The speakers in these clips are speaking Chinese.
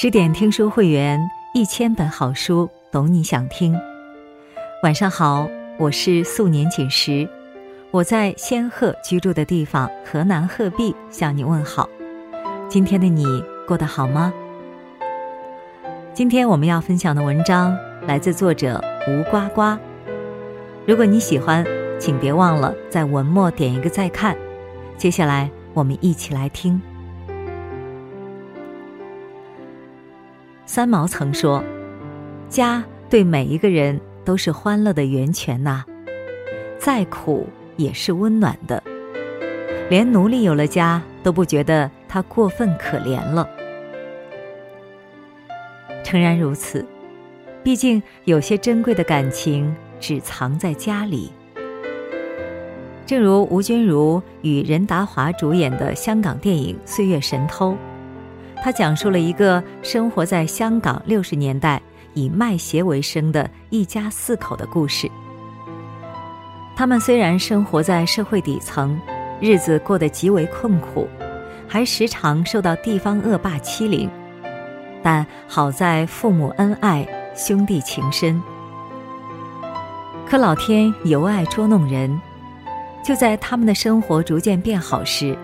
十点听书会员，一千本好书，懂你想听。晚上好，我是素年锦时，我在仙鹤居住的地方河南鹤壁向你问好。今天的你过得好吗？今天我们要分享的文章来自作者吴呱呱。如果你喜欢，请别忘了在文末点一个再看。接下来我们一起来听。三毛曾说：“家对每一个人都是欢乐的源泉呐，再苦也是温暖的。连奴隶有了家都不觉得他过分可怜了。诚然如此，毕竟有些珍贵的感情只藏在家里。正如吴君如与任达华主演的香港电影《岁月神偷》。”他讲述了一个生活在香港六十年代以卖鞋为生的一家四口的故事。他们虽然生活在社会底层，日子过得极为困苦，还时常受到地方恶霸欺凌，但好在父母恩爱，兄弟情深。可老天尤爱捉弄人，就在他们的生活逐渐变好时，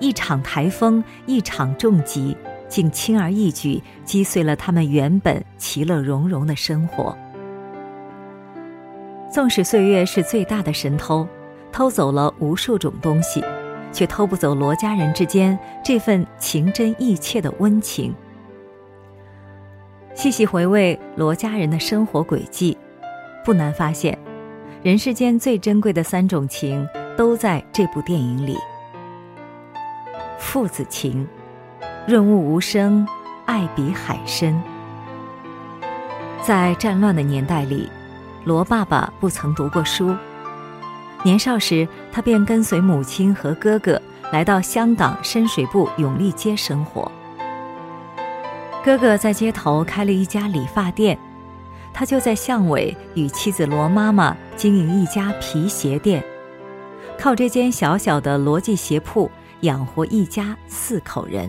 一场台风，一场重疾。竟轻而易举击碎了他们原本其乐融融的生活。纵使岁月是最大的神偷，偷走了无数种东西，却偷不走罗家人之间这份情真意切的温情。细细回味罗家人的生活轨迹，不难发现，人世间最珍贵的三种情都在这部电影里：父子情。润物无声，爱比海深。在战乱的年代里，罗爸爸不曾读过书。年少时，他便跟随母亲和哥哥来到香港深水埗永利街生活。哥哥在街头开了一家理发店，他就在巷尾与妻子罗妈妈经营一家皮鞋店，靠这间小小的罗记鞋铺养活一家四口人。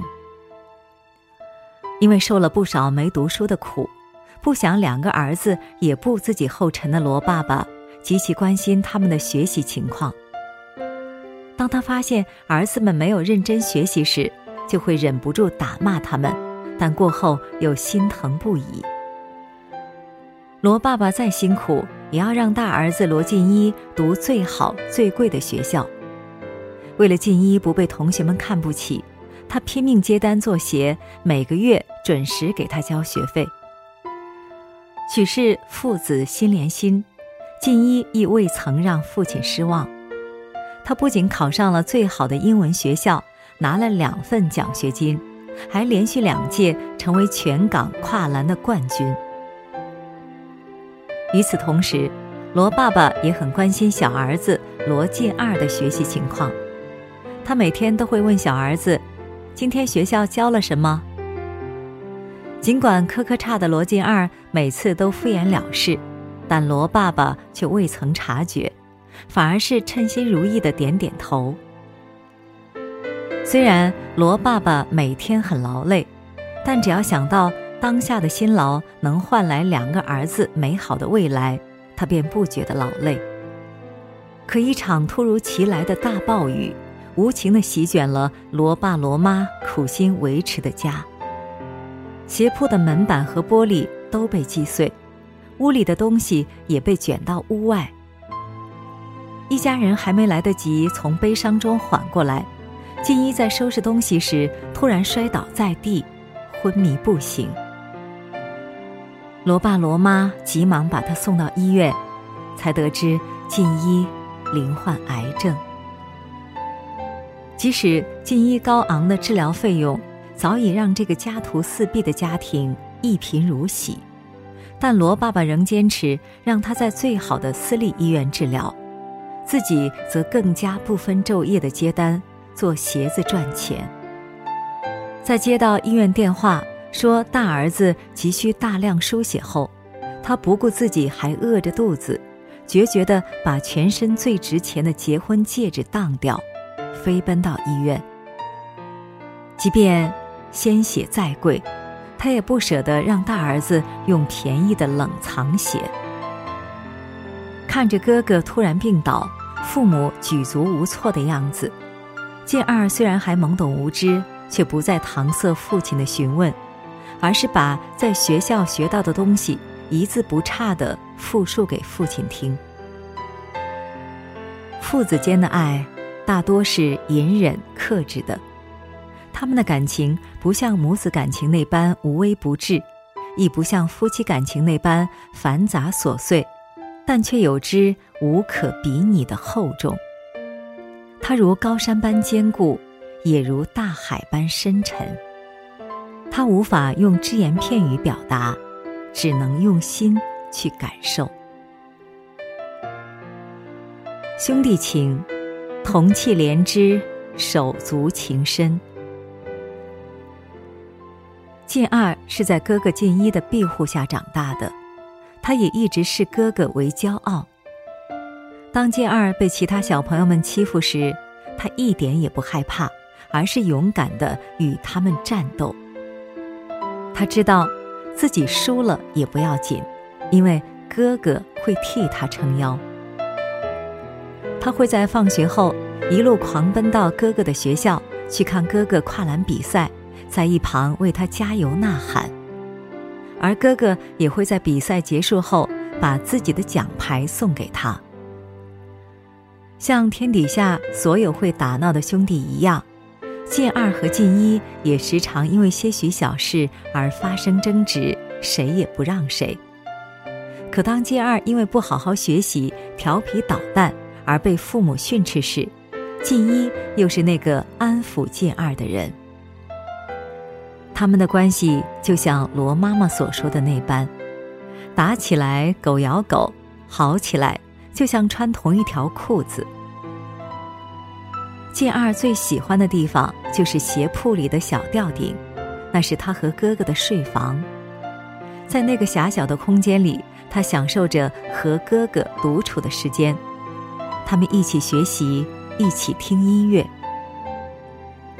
因为受了不少没读书的苦，不想两个儿子也步自己后尘的罗爸爸极其关心他们的学习情况。当他发现儿子们没有认真学习时，就会忍不住打骂他们，但过后又心疼不已。罗爸爸再辛苦，也要让大儿子罗进一读最好最贵的学校。为了进一不被同学们看不起。他拼命接单做鞋，每个月准时给他交学费。许氏父子心连心，静一亦未曾让父亲失望。他不仅考上了最好的英文学校，拿了两份奖学金，还连续两届成为全港跨栏的冠军。与此同时，罗爸爸也很关心小儿子罗进二的学习情况，他每天都会问小儿子。今天学校教了什么？尽管科科差的罗进二每次都敷衍了事，但罗爸爸却未曾察觉，反而是称心如意的点点头。虽然罗爸爸每天很劳累，但只要想到当下的辛劳能换来两个儿子美好的未来，他便不觉得劳累。可一场突如其来的大暴雨。无情地席卷了罗爸罗妈苦心维持的家。斜铺的门板和玻璃都被击碎，屋里的东西也被卷到屋外。一家人还没来得及从悲伤中缓过来，静一在收拾东西时突然摔倒在地，昏迷不醒。罗爸罗妈急忙把他送到医院，才得知静一罹患癌症。即使进一高昂的治疗费用早已让这个家徒四壁的家庭一贫如洗，但罗爸爸仍坚持让他在最好的私立医院治疗，自己则更加不分昼夜的接单做鞋子赚钱。在接到医院电话说大儿子急需大量输血后，他不顾自己还饿着肚子，决绝地把全身最值钱的结婚戒指当掉。飞奔到医院，即便鲜血再贵，他也不舍得让大儿子用便宜的冷藏血。看着哥哥突然病倒，父母举足无措的样子，建二虽然还懵懂无知，却不再搪塞父亲的询问，而是把在学校学到的东西一字不差地复述给父亲听。父子间的爱，大多是隐忍克制的。他们的感情不像母子感情那般无微不至，亦不像夫妻感情那般繁杂琐碎，但却有之无可比拟的厚重。它如高山般坚固，也如大海般深沉。它无法用只言片语表达，只能用心去感受。兄弟情，同气连枝，手足情深。建二是在哥哥建一的庇护下长大的，他也一直视哥哥为骄傲。当建二被其他小朋友们欺负时，他一点也不害怕，而是勇敢地与他们战斗。他知道，自己输了也不要紧，因为哥哥会替他撑腰。他会在放学后一路狂奔到哥哥的学校去看哥哥跨栏比赛。在一旁为他加油呐喊，而哥哥也会在比赛结束后把自己的奖牌送给他。像天底下所有会打闹的兄弟一样，晋二和晋一也时常因为些许小事而发生争执，谁也不让谁。可当晋二因为不好好学习、调皮捣蛋而被父母训斥时，晋一又是那个安抚晋二的人。他们的关系就像罗妈妈所说的那般，打起来狗咬狗，好起来就像穿同一条裤子。建二最喜欢的地方就是鞋铺里的小吊顶，那是他和哥哥的睡房。在那个狭小的空间里，他享受着和哥哥独处的时间，他们一起学习，一起听音乐。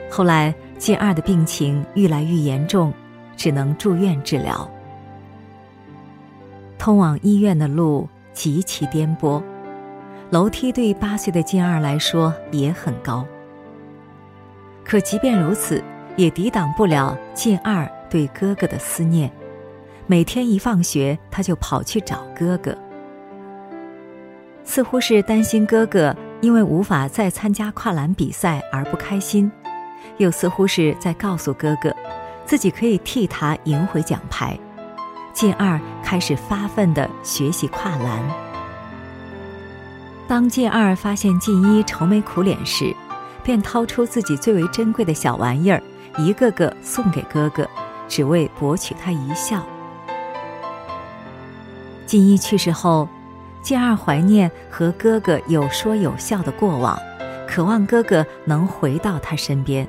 后来。建二的病情愈来愈严重，只能住院治疗。通往医院的路极其颠簸，楼梯对八岁的建二来说也很高。可即便如此，也抵挡不了建二对哥哥的思念。每天一放学，他就跑去找哥哥，似乎是担心哥哥因为无法再参加跨栏比赛而不开心。又似乎是在告诉哥哥，自己可以替他赢回奖牌。进二开始发奋地学习跨栏。当进二发现进一愁眉苦脸时，便掏出自己最为珍贵的小玩意儿，一个个送给哥哥，只为博取他一笑。进一去世后，进二怀念和哥哥有说有笑的过往，渴望哥哥能回到他身边。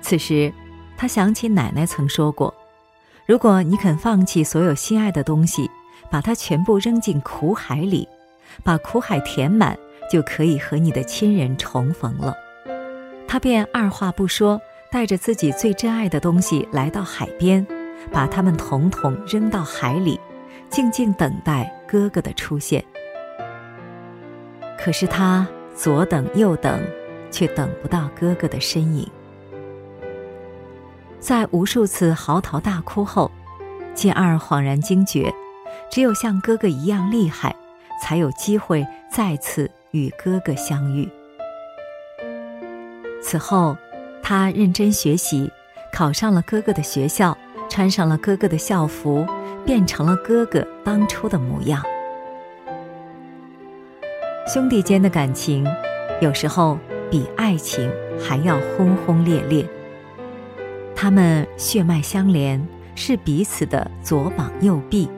此时，他想起奶奶曾说过：“如果你肯放弃所有心爱的东西，把它全部扔进苦海里，把苦海填满，就可以和你的亲人重逢了。”他便二话不说，带着自己最珍爱的东西来到海边，把它们统统扔到海里，静静等待哥哥的出现。可是他左等右等，却等不到哥哥的身影。在无数次嚎啕大哭后，金二恍然惊觉，只有像哥哥一样厉害，才有机会再次与哥哥相遇。此后，他认真学习，考上了哥哥的学校，穿上了哥哥的校服，变成了哥哥当初的模样。兄弟间的感情，有时候比爱情还要轰轰烈烈。他们血脉相连，是彼此的左膀右臂。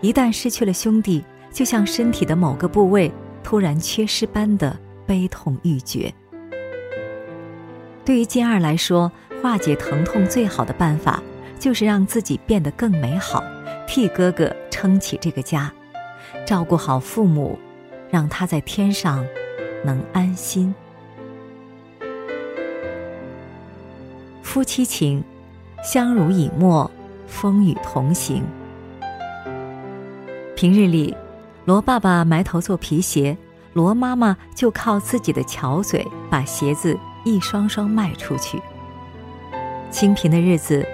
一旦失去了兄弟，就像身体的某个部位突然缺失般的悲痛欲绝。对于金二来说，化解疼痛最好的办法，就是让自己变得更美好，替哥哥撑起这个家，照顾好父母，让他在天上能安心。夫妻情，相濡以沫，风雨同行。平日里，罗爸爸埋头做皮鞋，罗妈妈就靠自己的巧嘴把鞋子一双双卖出去。清贫的日子，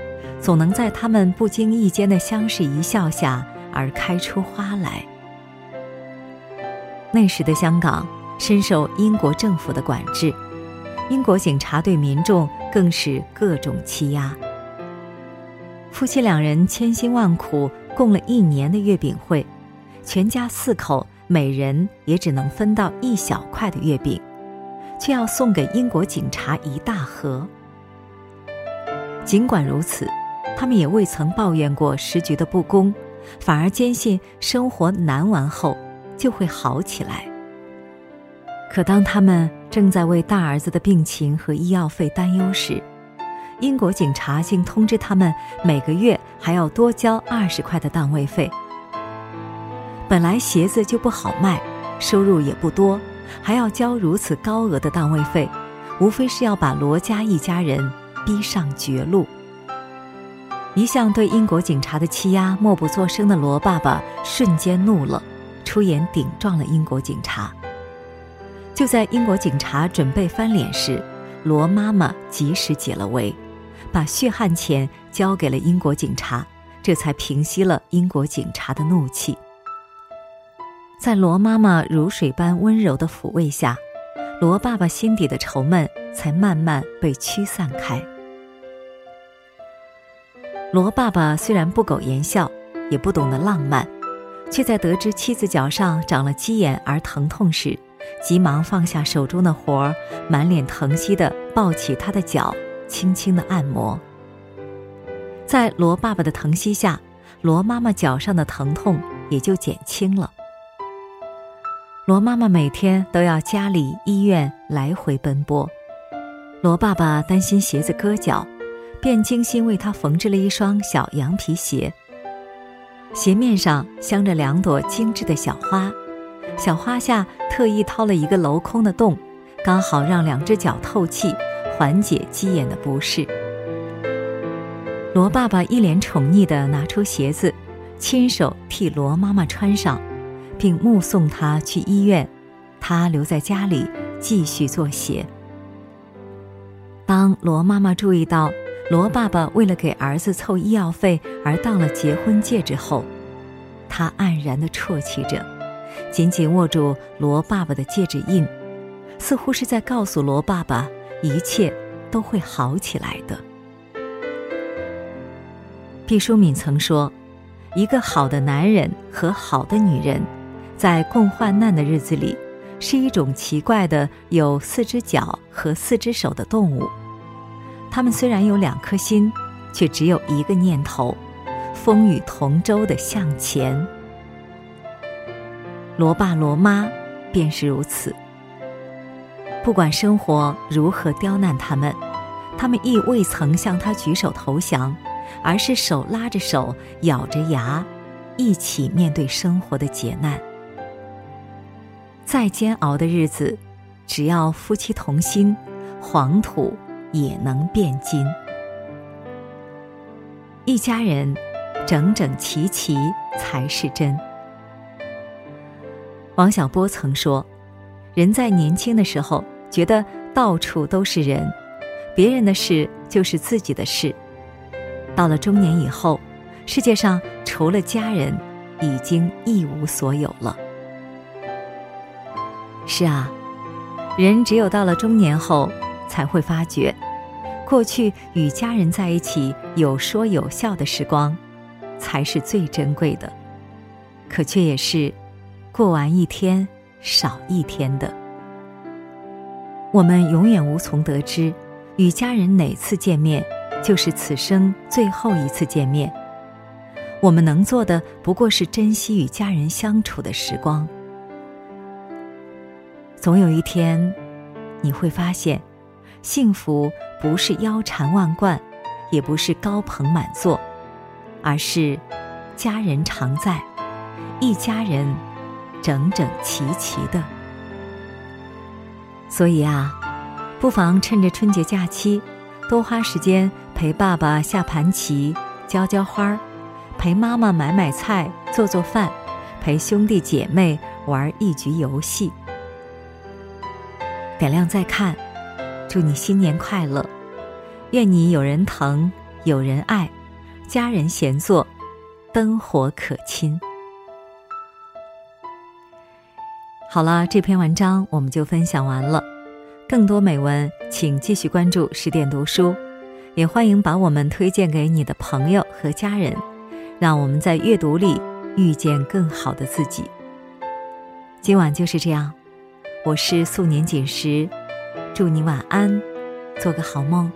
总能在他们不经意间的相视一笑下而开出花来。那时的香港深受英国政府的管制，英国警察对民众更是各种欺压。夫妻两人千辛万苦供了一年的月饼会，全家四口每人也只能分到一小块的月饼，却要送给英国警察一大盒。尽管如此，他们也未曾抱怨过时局的不公，反而坚信生活难完后就会好起来。可当他们正在为大儿子的病情和医药费担忧时，英国警察竟通知他们，每个月还要多交二十块的档位费。本来鞋子就不好卖，收入也不多，还要交如此高额的档位费，无非是要把罗家一家人逼上绝路。一向对英国警察的欺压默不作声的罗爸爸瞬间怒了，出言顶撞了英国警察。就在英国警察准备翻脸时，罗妈妈及时解了围。把血汗钱交给了英国警察，这才平息了英国警察的怒气。在罗妈妈如水般温柔的抚慰下，罗爸爸心底的愁闷才慢慢被驱散开。罗爸爸虽然不苟言笑，也不懂得浪漫，却在得知妻子脚上长了鸡眼而疼痛时，急忙放下手中的活儿，满脸疼惜地抱起她的脚。轻轻的按摩，在罗爸爸的疼惜下，罗妈妈脚上的疼痛也就减轻了。罗妈妈每天都要家里医院来回奔波，罗爸爸担心鞋子硌脚，便精心为她缝制了一双小羊皮鞋。鞋面上镶着两朵精致的小花，小花下特意掏了一个镂空的洞，刚好让两只脚透气。缓解鸡眼的不适。罗爸爸一脸宠溺地拿出鞋子，亲手替罗妈妈穿上，并目送她去医院，他留在家里继续做鞋。当罗妈妈注意到罗爸爸为了给儿子凑医药费而当了结婚戒指后，他黯然的啜泣着，紧紧握住罗爸爸的戒指印，似乎是在告诉罗爸爸。一切都会好起来的。毕淑敏曾说：“一个好的男人和好的女人，在共患难的日子里，是一种奇怪的有四只脚和四只手的动物。他们虽然有两颗心，却只有一个念头：风雨同舟的向前。罗爸罗妈便是如此。”不管生活如何刁难他们，他们亦未曾向他举手投降，而是手拉着手，咬着牙，一起面对生活的劫难。再煎熬的日子，只要夫妻同心，黄土也能变金。一家人整整齐齐才是真。王小波曾说。人在年轻的时候，觉得到处都是人，别人的事就是自己的事；到了中年以后，世界上除了家人，已经一无所有了。是啊，人只有到了中年后，才会发觉，过去与家人在一起有说有笑的时光，才是最珍贵的，可却也是过完一天。少一天的，我们永远无从得知，与家人哪次见面就是此生最后一次见面。我们能做的不过是珍惜与家人相处的时光。总有一天，你会发现，幸福不是腰缠万贯，也不是高朋满座，而是家人常在，一家人。整整齐齐的，所以啊，不妨趁着春节假期，多花时间陪爸爸下盘棋、浇浇花儿，陪妈妈买买菜、做做饭，陪兄弟姐妹玩一局游戏。点亮再看，祝你新年快乐！愿你有人疼，有人爱，家人闲坐，灯火可亲。好了，这篇文章我们就分享完了。更多美文，请继续关注十点读书，也欢迎把我们推荐给你的朋友和家人，让我们在阅读里遇见更好的自己。今晚就是这样，我是素年锦时，祝你晚安，做个好梦。